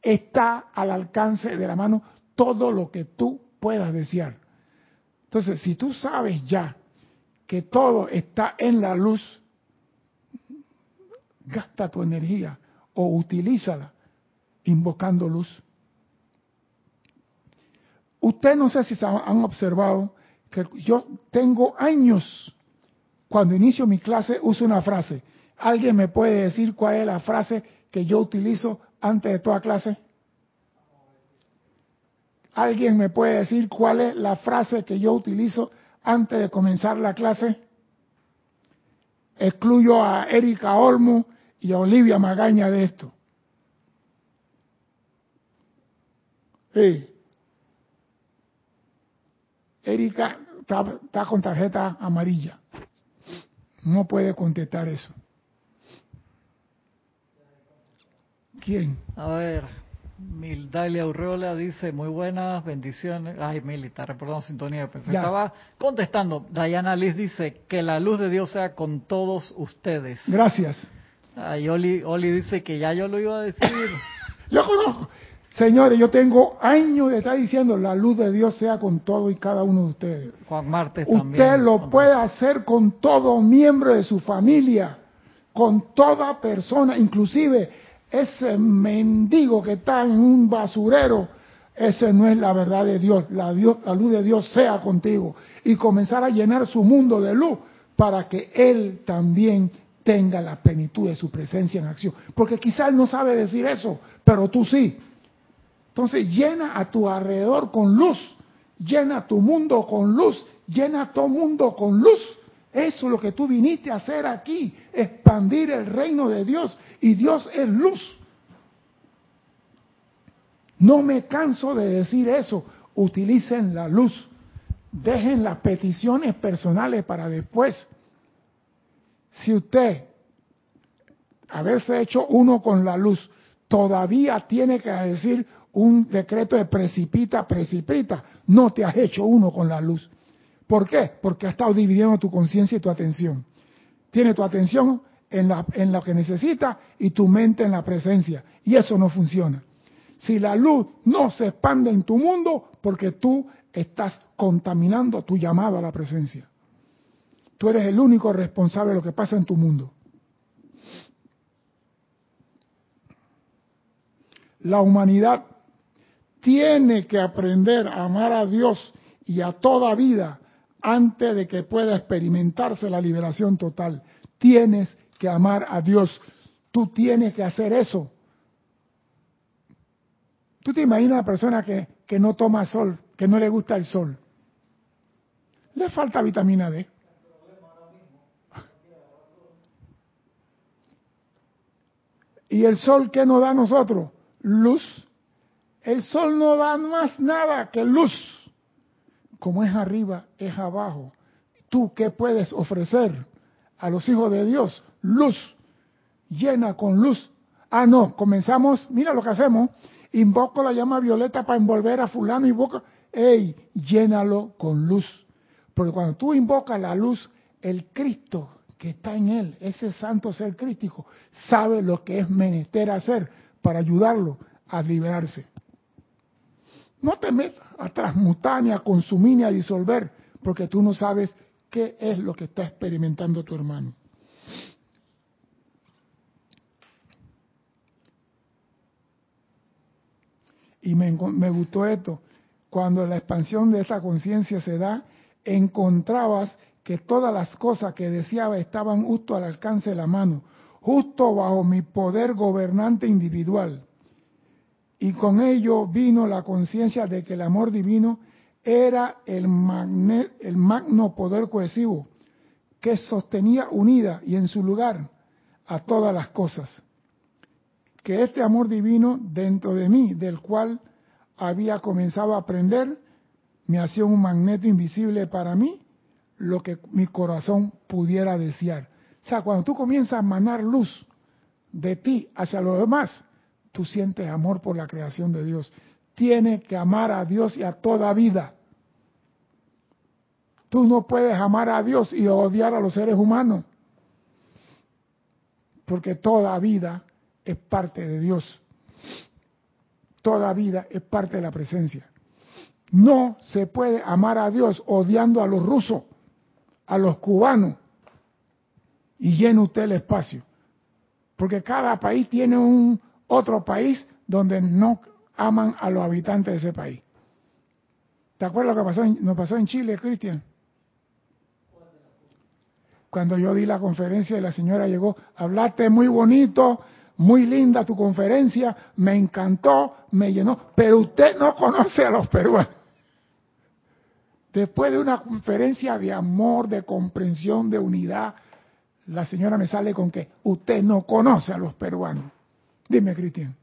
está al alcance de la mano todo lo que tú puedas desear. Entonces, si tú sabes ya que todo está en la luz, gasta tu energía o utilízala invocando luz. Usted no sé si han observado que yo tengo años, cuando inicio mi clase, uso una frase. ¿Alguien me puede decir cuál es la frase que yo utilizo antes de toda clase? ¿Alguien me puede decir cuál es la frase que yo utilizo antes de comenzar la clase? Excluyo a Erika Olmo y a Olivia Magaña de esto. Sí. Erika está, con tarjeta amarilla. No puede contestar eso. ¿Quién? A ver, Mildalia Aureola dice, muy buenas, bendiciones. Ay, Mil, está reportando sintonía. Estaba contestando. Diana Liz dice, que la luz de Dios sea con todos ustedes. Gracias. Ay, Oli, Oli dice que ya yo lo iba a decir. yo conozco. Señores, yo tengo años de estar diciendo la luz de Dios sea con todo y cada uno de ustedes. Juan Martes Usted también. Lo puede hacer con todo miembro de su familia, con toda persona, inclusive ese mendigo que está en un basurero, ese no es la verdad de Dios. La, Dios, la luz de Dios sea contigo y comenzar a llenar su mundo de luz para que Él también tenga la plenitud de su presencia en acción. Porque quizás Él no sabe decir eso, pero tú sí. Entonces llena a tu alrededor con luz, llena tu mundo con luz, llena tu mundo con luz. Eso es lo que tú viniste a hacer aquí, expandir el reino de Dios. Y Dios es luz. No me canso de decir eso. Utilicen la luz. Dejen las peticiones personales para después. Si usted haberse hecho uno con la luz, todavía tiene que decir un decreto de precipita, precipita, no te has hecho uno con la luz. ¿Por qué? Porque has estado dividiendo tu conciencia y tu atención. Tiene tu atención en, en lo que necesita y tu mente en la presencia. Y eso no funciona. Si la luz no se expande en tu mundo, porque tú estás contaminando tu llamado a la presencia. Tú eres el único responsable de lo que pasa en tu mundo. La humanidad tiene que aprender a amar a Dios y a toda vida antes de que pueda experimentarse la liberación total. Tienes que amar a Dios. Tú tienes que hacer eso. ¿Tú te imaginas a una persona que, que no toma sol, que no le gusta el sol? Le falta vitamina D. ¿Y el sol qué nos da a nosotros? Luz. El sol no da más nada que luz. Como es arriba, es abajo. ¿Tú qué puedes ofrecer a los hijos de Dios? Luz. Llena con luz. Ah, no, comenzamos, mira lo que hacemos. Invoco la llama violeta para envolver a fulano, invoco, ¡ey! Llénalo con luz. Porque cuando tú invocas la luz, el Cristo que está en él, ese santo ser crítico, sabe lo que es menester hacer para ayudarlo a liberarse. No te metas a transmutar, ni a consumir, ni a disolver, porque tú no sabes qué es lo que está experimentando tu hermano. Y me, me gustó esto. Cuando la expansión de esta conciencia se da, encontrabas que todas las cosas que deseaba estaban justo al alcance de la mano, justo bajo mi poder gobernante individual. Y con ello vino la conciencia de que el amor divino era el, el magno poder cohesivo que sostenía unida y en su lugar a todas las cosas. Que este amor divino dentro de mí, del cual había comenzado a aprender, me hacía un magneto invisible para mí, lo que mi corazón pudiera desear. O sea, cuando tú comienzas a manar luz de ti hacia los demás, tú sientes amor por la creación de Dios. Tienes que amar a Dios y a toda vida. Tú no puedes amar a Dios y odiar a los seres humanos, porque toda vida es parte de Dios. Toda vida es parte de la presencia. No se puede amar a Dios odiando a los rusos, a los cubanos, y llena usted el espacio. Porque cada país tiene un otro país donde no aman a los habitantes de ese país. ¿Te acuerdas lo que pasó nos pasó en Chile, Cristian? Cuando yo di la conferencia y la señora llegó, hablaste muy bonito, muy linda tu conferencia, me encantó, me llenó, pero usted no conoce a los peruanos. Después de una conferencia de amor, de comprensión, de unidad, la señora me sale con que usted no conoce a los peruanos. Dime, Cristian.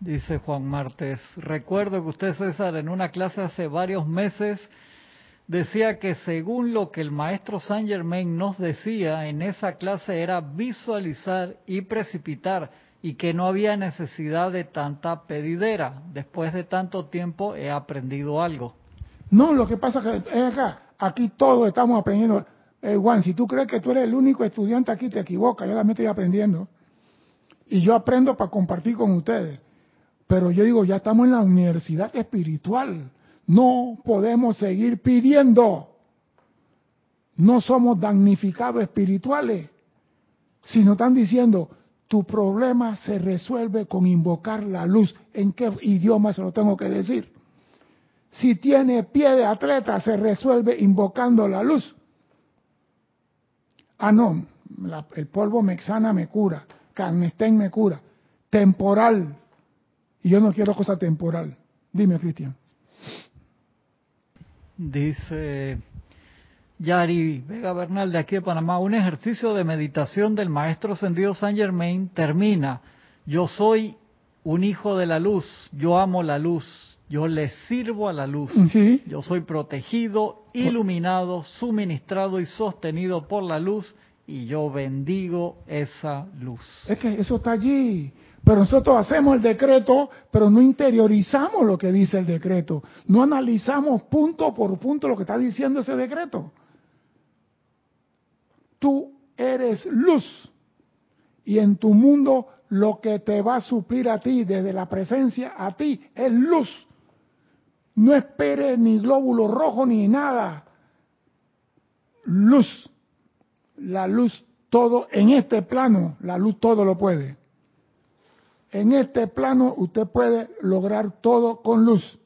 Dice Juan Martes, recuerdo que usted, César, en una clase hace varios meses decía que según lo que el maestro Saint Germain nos decía en esa clase era visualizar y precipitar y que no había necesidad de tanta pedidera. Después de tanto tiempo he aprendido algo. No, lo que pasa es que acá, aquí todos estamos aprendiendo. Eh, Juan, si tú crees que tú eres el único estudiante aquí, te equivocas. Yo también estoy aprendiendo. Y yo aprendo para compartir con ustedes. Pero yo digo, ya estamos en la universidad espiritual. No podemos seguir pidiendo. No somos damnificados espirituales. Sino están diciendo, tu problema se resuelve con invocar la luz. ¿En qué idioma se lo tengo que decir? Si tiene pie de atleta, se resuelve invocando la luz. Ah, no, el polvo mexana me cura, carnestén me cura. Temporal. Y yo no quiero cosa temporal. Dime, Cristian. Dice Yari Vega Bernal de aquí de Panamá, un ejercicio de meditación del maestro Sendido Saint Germain termina, yo soy un hijo de la luz, yo amo la luz, yo le sirvo a la luz, yo soy protegido, iluminado, suministrado y sostenido por la luz y yo bendigo esa luz. Es que eso está allí. Pero nosotros hacemos el decreto, pero no interiorizamos lo que dice el decreto. No analizamos punto por punto lo que está diciendo ese decreto. Tú eres luz. Y en tu mundo lo que te va a suplir a ti desde la presencia a ti es luz. No esperes ni glóbulo rojo ni nada. Luz. La luz todo en este plano, la luz todo lo puede. En este plano usted puede lograr todo con luz.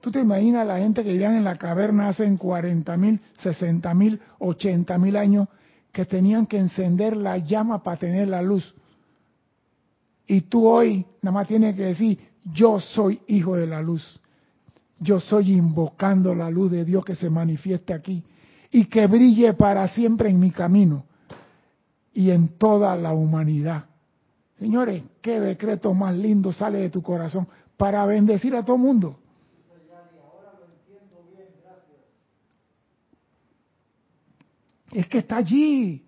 ¿Tú te imaginas la gente que vivían en la caverna hace 40 mil, 60 mil, 80 mil años que tenían que encender la llama para tener la luz? Y tú hoy nada más tienes que decir, yo soy hijo de la luz. Yo soy invocando la luz de Dios que se manifieste aquí y que brille para siempre en mi camino y en toda la humanidad. Señores, qué decreto más lindo sale de tu corazón para bendecir a todo mundo. Es que está allí.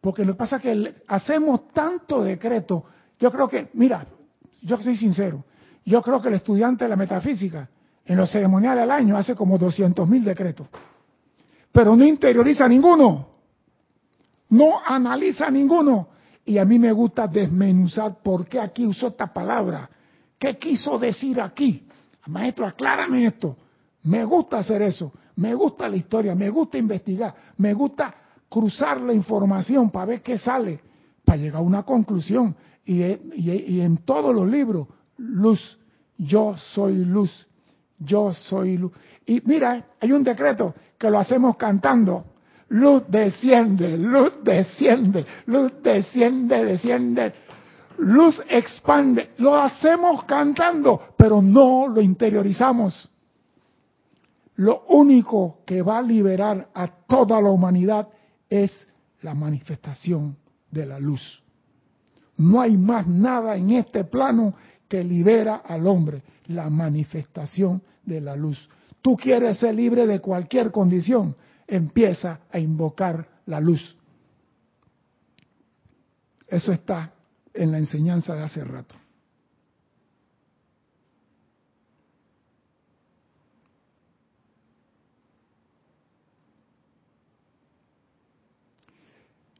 Porque lo que pasa es que hacemos tanto decreto. Yo creo que, mira, yo soy sincero, yo creo que el estudiante de la metafísica en los ceremoniales al año hace como 200 mil decretos. Pero no interioriza ninguno. no analiza ninguno. Y a mí me gusta desmenuzar por qué aquí usó esta palabra, qué quiso decir aquí. Maestro, aclárame esto. Me gusta hacer eso, me gusta la historia, me gusta investigar, me gusta cruzar la información para ver qué sale, para llegar a una conclusión. Y, en todos los libros, luz, yo soy luz, yo soy luz. Y mira, hay un decreto que lo hacemos cantando. Luz desciende, luz desciende, luz desciende, desciende. Luz expande. Lo hacemos cantando, pero no lo interiorizamos. Lo único que va a liberar a toda la humanidad es la manifestación de la luz. No hay más nada en este plano que libera al hombre, la manifestación de la luz. Tú quieres ser libre de cualquier condición, empieza a invocar la luz. Eso está en la enseñanza de hace rato.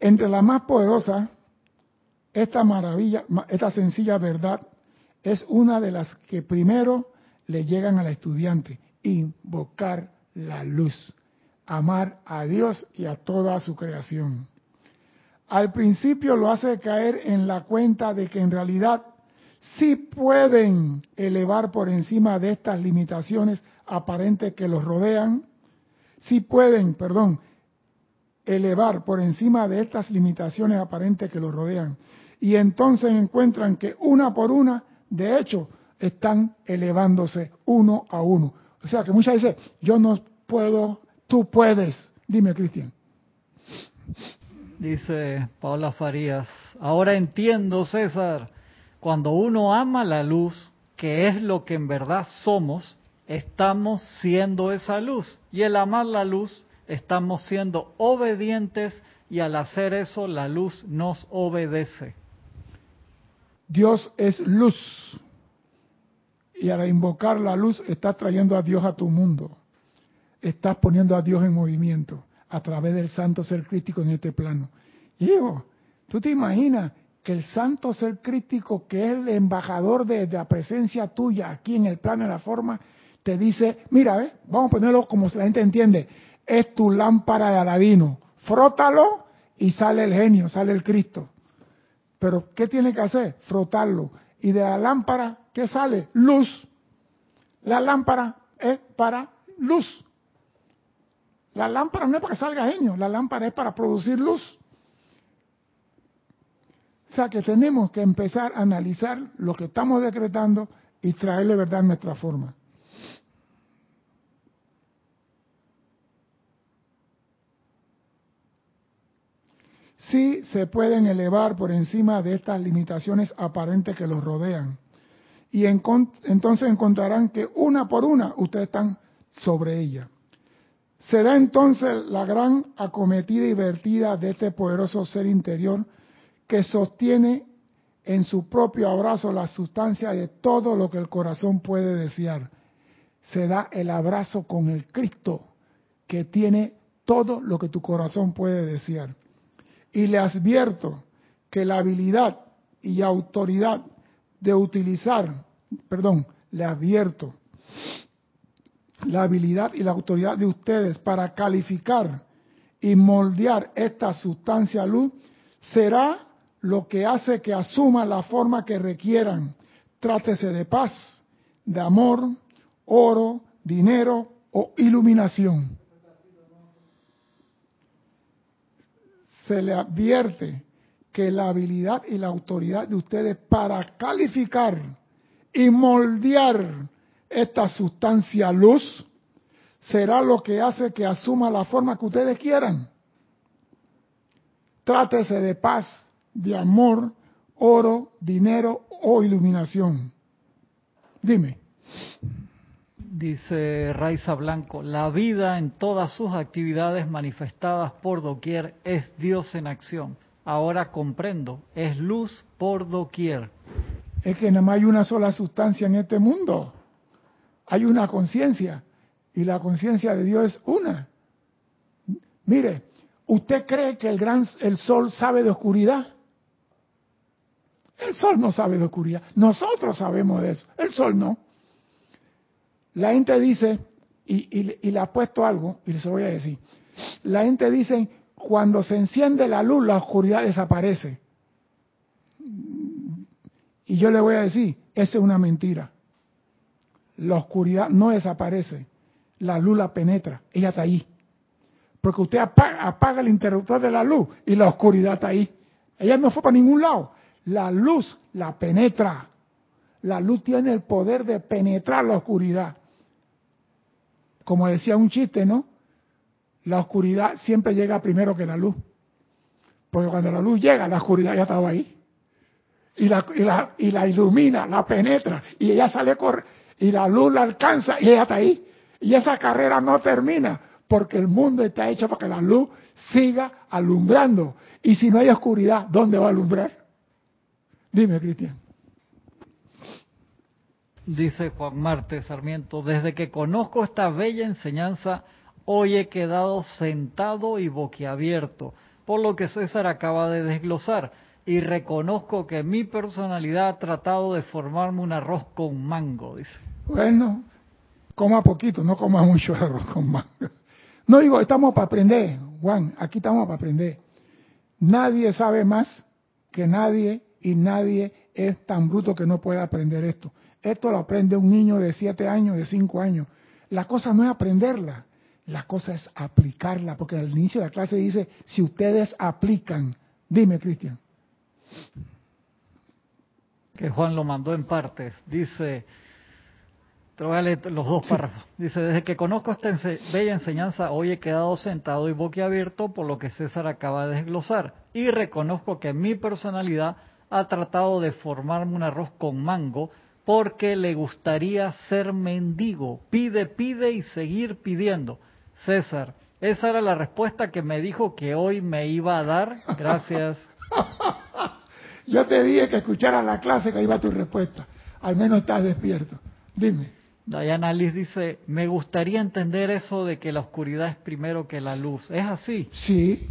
Entre la más poderosa, esta maravilla, esta sencilla verdad es una de las que primero le llegan al estudiante, invocar la luz, amar a Dios y a toda su creación. Al principio lo hace caer en la cuenta de que en realidad sí pueden elevar por encima de estas limitaciones aparentes que los rodean, sí pueden, perdón, elevar por encima de estas limitaciones aparentes que los rodean. Y entonces encuentran que una por una, de hecho, están elevándose uno a uno. O sea que muchas veces yo no puedo, tú puedes. Dime, Cristian. Dice Paula Farías, ahora entiendo, César, cuando uno ama la luz, que es lo que en verdad somos, estamos siendo esa luz. Y el amar la luz estamos siendo obedientes y al hacer eso la luz nos obedece. Dios es luz. Y al invocar la luz estás trayendo a Dios a tu mundo. Estás poniendo a Dios en movimiento a través del santo ser crítico en este plano. Diego, ¿tú te imaginas que el santo ser crítico, que es el embajador de, la presencia tuya aquí en el plano de la forma, te dice, mira, ¿eh? vamos a ponerlo como la gente entiende, es tu lámpara de Aladino. Frótalo y sale el genio, sale el Cristo. Pero ¿qué tiene que hacer? Frotarlo. Y de la lámpara, ¿qué sale? Luz. La lámpara es para luz. La lámpara no es para que salga genio, la lámpara es para producir luz. O sea que tenemos que empezar a analizar lo que estamos decretando y traerle verdad a nuestra forma. Sí se pueden elevar por encima de estas limitaciones aparentes que los rodean. Y entonces encontrarán que una por una ustedes están sobre ella. Se da entonces la gran acometida y vertida de este poderoso ser interior que sostiene en su propio abrazo la sustancia de todo lo que el corazón puede desear. Se da el abrazo con el Cristo que tiene todo lo que tu corazón puede desear. Y le advierto que la habilidad y autoridad de utilizar, perdón, le advierto la habilidad y la autoridad de ustedes para calificar y moldear esta sustancia luz será lo que hace que asuma la forma que requieran. Trátese de paz, de amor, oro, dinero o iluminación. Se le advierte que la habilidad y la autoridad de ustedes para calificar y moldear esta sustancia luz será lo que hace que asuma la forma que ustedes quieran. Trátese de paz, de amor, oro, dinero o iluminación. Dime. Dice Raiza Blanco, la vida en todas sus actividades manifestadas por doquier es Dios en acción. Ahora comprendo, es luz por doquier. Es que nada más hay una sola sustancia en este mundo. Hay una conciencia y la conciencia de Dios es una. Mire, ¿Usted cree que el gran el sol sabe de oscuridad? El sol no sabe de oscuridad. Nosotros sabemos de eso. El sol no. La gente dice, y, y, le ha puesto algo, y les voy a decir. La gente dice, cuando se enciende la luz, la oscuridad desaparece. Y yo le voy a decir, esa es una mentira. La oscuridad no desaparece, la luz la penetra, ella está ahí. Porque usted apaga, apaga el interruptor de la luz y la oscuridad está ahí. Ella no fue para ningún lado. La luz la penetra. La luz tiene el poder de penetrar la oscuridad. Como decía un chiste, ¿no? La oscuridad siempre llega primero que la luz. Porque cuando la luz llega, la oscuridad ya estaba ahí. Y la, y la, ilumina, la penetra, y ella sale a correr, y la luz la alcanza, y ella está ahí. Y esa carrera no termina, porque el mundo está hecho para que la luz siga alumbrando. Y si no hay oscuridad, ¿dónde va a alumbrar? Dime, Cristian. Dice Juan Marte Sarmiento, desde que conozco esta bella enseñanza, hoy he quedado sentado y boquiabierto, por lo que César acaba de desglosar, y reconozco que mi personalidad ha tratado de formarme un arroz con mango, dice. Bueno, coma poquito, no coma mucho arroz con mango. No digo, estamos para aprender, Juan, aquí estamos para aprender. Nadie sabe más que nadie y nadie es tan bruto que no pueda aprender esto. Esto lo aprende un niño de siete años, de cinco años. La cosa no es aprenderla, la cosa es aplicarla, porque al inicio de la clase dice, si ustedes aplican, dime Cristian. Que Juan lo mandó en partes. Dice, te voy a leer los dos párrafos. Dice, desde que conozco esta bella enseñanza, hoy he quedado sentado y boquiabierto por lo que César acaba de desglosar. Y reconozco que mi personalidad ha tratado de formarme un arroz con mango porque le gustaría ser mendigo. Pide, pide y seguir pidiendo. César, esa era la respuesta que me dijo que hoy me iba a dar. Gracias. Yo te dije que escucharas la clase que iba tu respuesta. Al menos estás despierto. Dime. Diana Liz dice, me gustaría entender eso de que la oscuridad es primero que la luz. ¿Es así? Sí.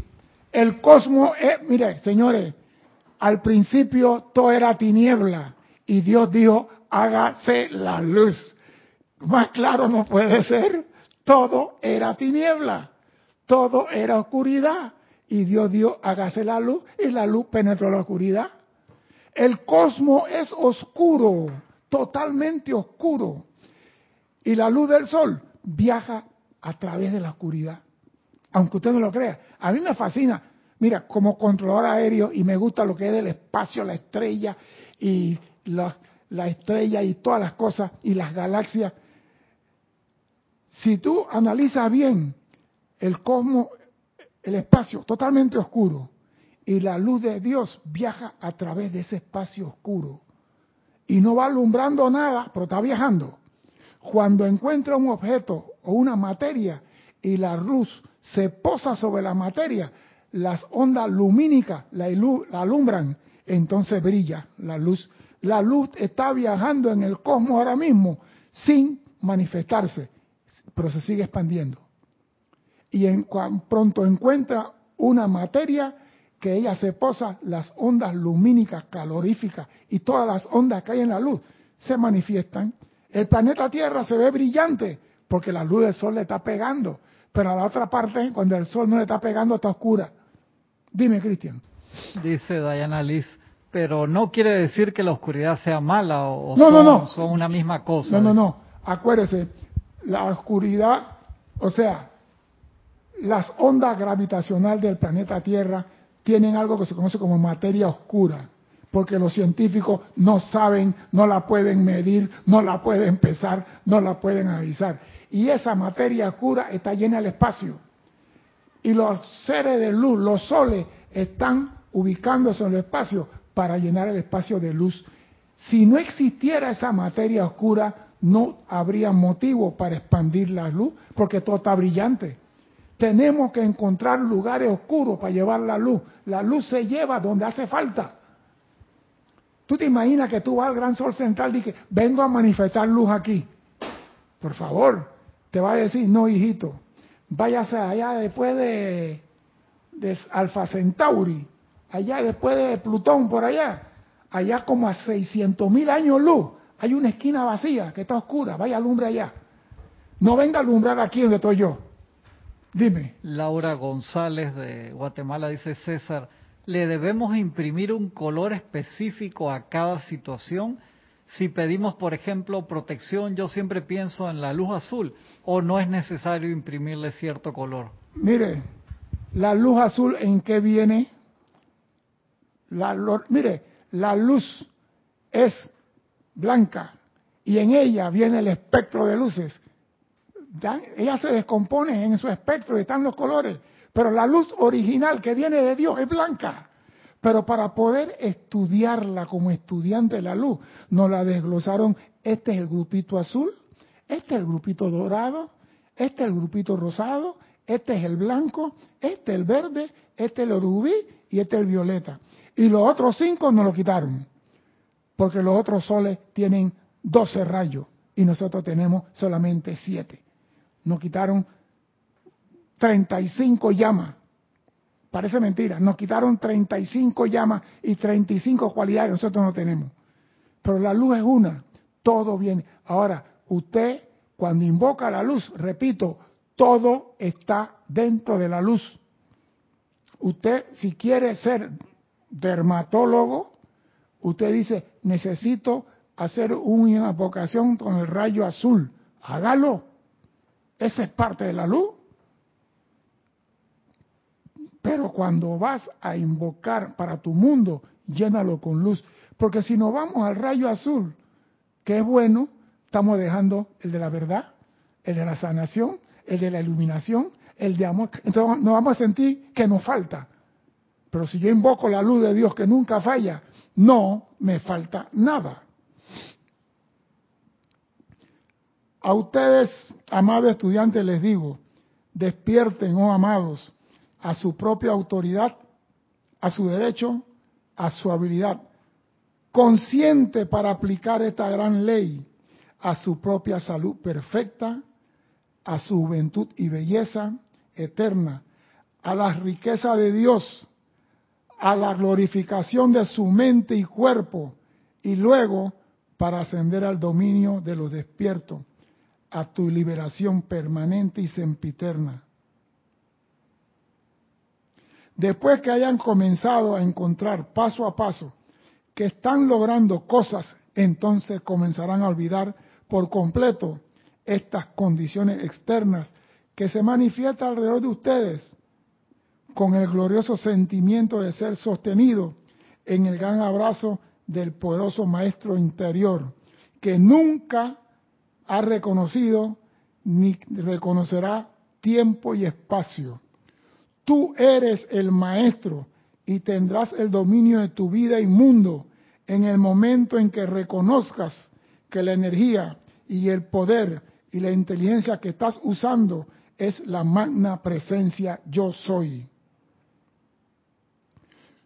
El cosmos, es, mire, señores, al principio todo era tiniebla y Dios dijo, hágase la luz. Más claro no puede ser. Todo era tiniebla, todo era oscuridad. Y Dios dio, hágase la luz, y la luz penetró la oscuridad. El cosmos es oscuro, totalmente oscuro. Y la luz del sol viaja a través de la oscuridad. Aunque usted no lo crea. A mí me fascina mira, como controlador aéreo y me gusta lo que es el espacio, la estrella y la, estrella y todas las cosas y las galaxias. Si tú analizas bien el cosmos, el espacio totalmente oscuro y la luz de Dios viaja a través de ese espacio oscuro y no va alumbrando nada, pero está viajando. Cuando encuentra un objeto o una materia y la luz se posa sobre la materia, las ondas lumínicas la, alumbran, entonces brilla la luz. La luz está viajando en el cosmos ahora mismo sin manifestarse, pero se sigue expandiendo. Y en pronto encuentra una materia que ella se posa, las ondas lumínicas, caloríficas y todas las ondas que hay en la luz se manifiestan. El planeta Tierra se ve brillante porque la luz del sol le está pegando, pero a la otra parte, cuando el sol no le está pegando, está oscura. Dime, Cristian. Dice Diana Liz, pero no quiere decir que la oscuridad sea mala o, no, son, no, no. son una misma cosa. No, no, no. Acuérdese, la oscuridad, o sea, las ondas gravitacionales del planeta Tierra tienen algo que se conoce como materia oscura, porque los científicos no saben, no la pueden medir, no la pueden pesar, no la pueden avisar. Y esa materia oscura está llena del espacio y los seres de luz, los soles, están ubicándose en el espacio para llenar el espacio de luz. Si no existiera esa materia oscura, no habría motivo para expandir la luz, porque todo está brillante. Tenemos que encontrar lugares oscuros para llevar la luz. La luz se lleva donde hace falta. Tú te imaginas que tú vas al gran sol central y que vengo a manifestar luz aquí. Por favor, te va a decir, no, hijito, váyase allá después de, de Alfa Centauri, allá después de Plutón por allá, allá como a 600 mil años luz, hay una esquina vacía que está oscura, vaya alumbre allá. No venga a alumbrar aquí donde estoy yo. Dime. Laura González de Guatemala dice César, ¿le debemos imprimir un color específico a cada situación? Si pedimos, por ejemplo, protección, yo siempre pienso en la luz azul, o no es necesario imprimirle cierto color. Mire, la luz azul en qué viene? La, mire, la luz es blanca y en ella viene el espectro de luces. Ella se descompone en su espectro y están los colores, pero la luz original que viene de Dios es blanca. Pero para poder estudiarla como estudiante de la luz, nos la desglosaron, este es el grupito azul, este es el grupito dorado, este es el grupito rosado, este es el blanco, este es el verde, este es el rubí y este es el violeta. Y los otros cinco nos lo quitaron, porque los otros soles tienen 12 rayos y nosotros tenemos solamente 7. Nos quitaron 35 llamas. Parece mentira, nos quitaron 35 llamas y 35 cualidades, nosotros no tenemos. Pero la luz es una, todo viene. Ahora, usted cuando invoca la luz, repito, todo está dentro de la luz. Usted, si quiere ser dermatólogo, usted dice, necesito hacer una invocación con el rayo azul. Hágalo. Esa es parte de la luz. Pero cuando vas a invocar para tu mundo, llénalo con luz. Porque si nos vamos al rayo azul, que es bueno, estamos dejando el de la verdad, el de la sanación, el de la iluminación, el de amor. Entonces nos vamos a sentir que nos falta. Pero si yo invoco la luz de Dios que nunca falla, no me falta nada. A ustedes, amados estudiantes, les digo, despierten, oh amados, a su propia autoridad, a su derecho, a su habilidad, consciente para aplicar esta gran ley a su propia salud perfecta, a su juventud y belleza eterna, a la riqueza de Dios, a la glorificación de su mente y cuerpo, y luego para ascender al dominio de los despiertos, a tu liberación permanente y sempiterna. Después que hayan comenzado a encontrar paso a paso que están logrando cosas, entonces comenzarán a olvidar por completo estas condiciones externas que se manifiestan alrededor de ustedes con el glorioso sentimiento de ser sostenido en el gran abrazo del poderoso Maestro interior, que nunca ha reconocido ni reconocerá tiempo y espacio. Tú eres el Maestro y tendrás el dominio de tu vida y mundo en el momento en que reconozcas que la energía y el poder y la inteligencia que estás usando es la magna presencia yo soy.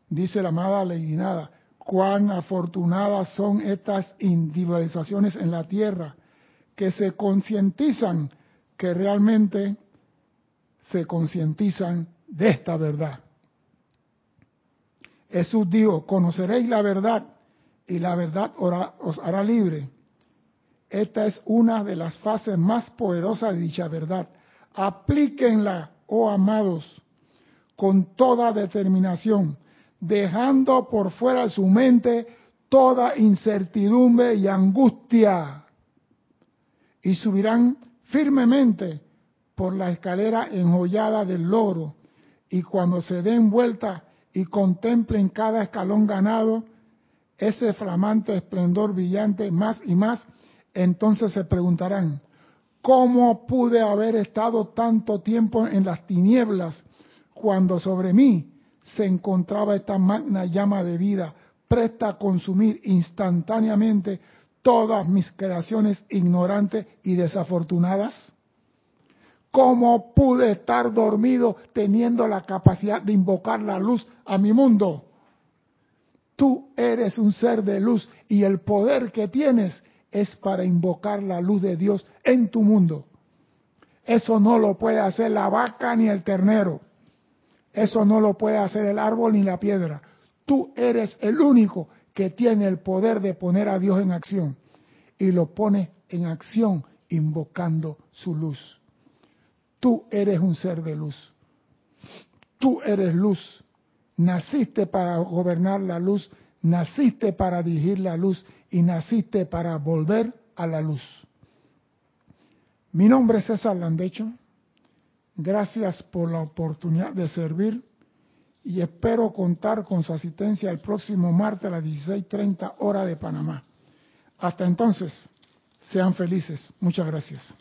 Dice la amada Nada, cuán afortunadas son estas individualizaciones en la tierra que se concientizan, que realmente se concientizan de esta verdad. Jesús dijo, conoceréis la verdad y la verdad os hará libre. Esta es una de las fases más poderosas de dicha verdad. Aplíquenla, oh amados, con toda determinación, dejando por fuera su mente toda incertidumbre y angustia. Y subirán firmemente por la escalera enjollada del logro. Y cuando se den vuelta y contemplen cada escalón ganado, ese flamante esplendor brillante más y más entonces se preguntarán, ¿cómo pude haber estado tanto tiempo en las tinieblas cuando sobre mí se encontraba esta magna llama de vida presta a consumir instantáneamente todas mis creaciones ignorantes y desafortunadas? ¿Cómo pude estar dormido teniendo la capacidad de invocar la luz a mi mundo? Tú eres un ser de luz y el poder que tienes es para invocar la luz de Dios en tu mundo. Eso no lo puede hacer la vaca ni el ternero. Eso no lo puede hacer el árbol ni la piedra. Tú eres el único que tiene el poder de poner a Dios en acción. Y lo pone en acción invocando su luz. Tú eres un ser de luz. Tú eres luz. Naciste para gobernar la luz, naciste para dirigir la luz y naciste para volver a la luz. Mi nombre es César Landecho. Gracias por la oportunidad de servir y espero contar con su asistencia el próximo martes a las 16.30 hora de Panamá. Hasta entonces, sean felices. Muchas gracias.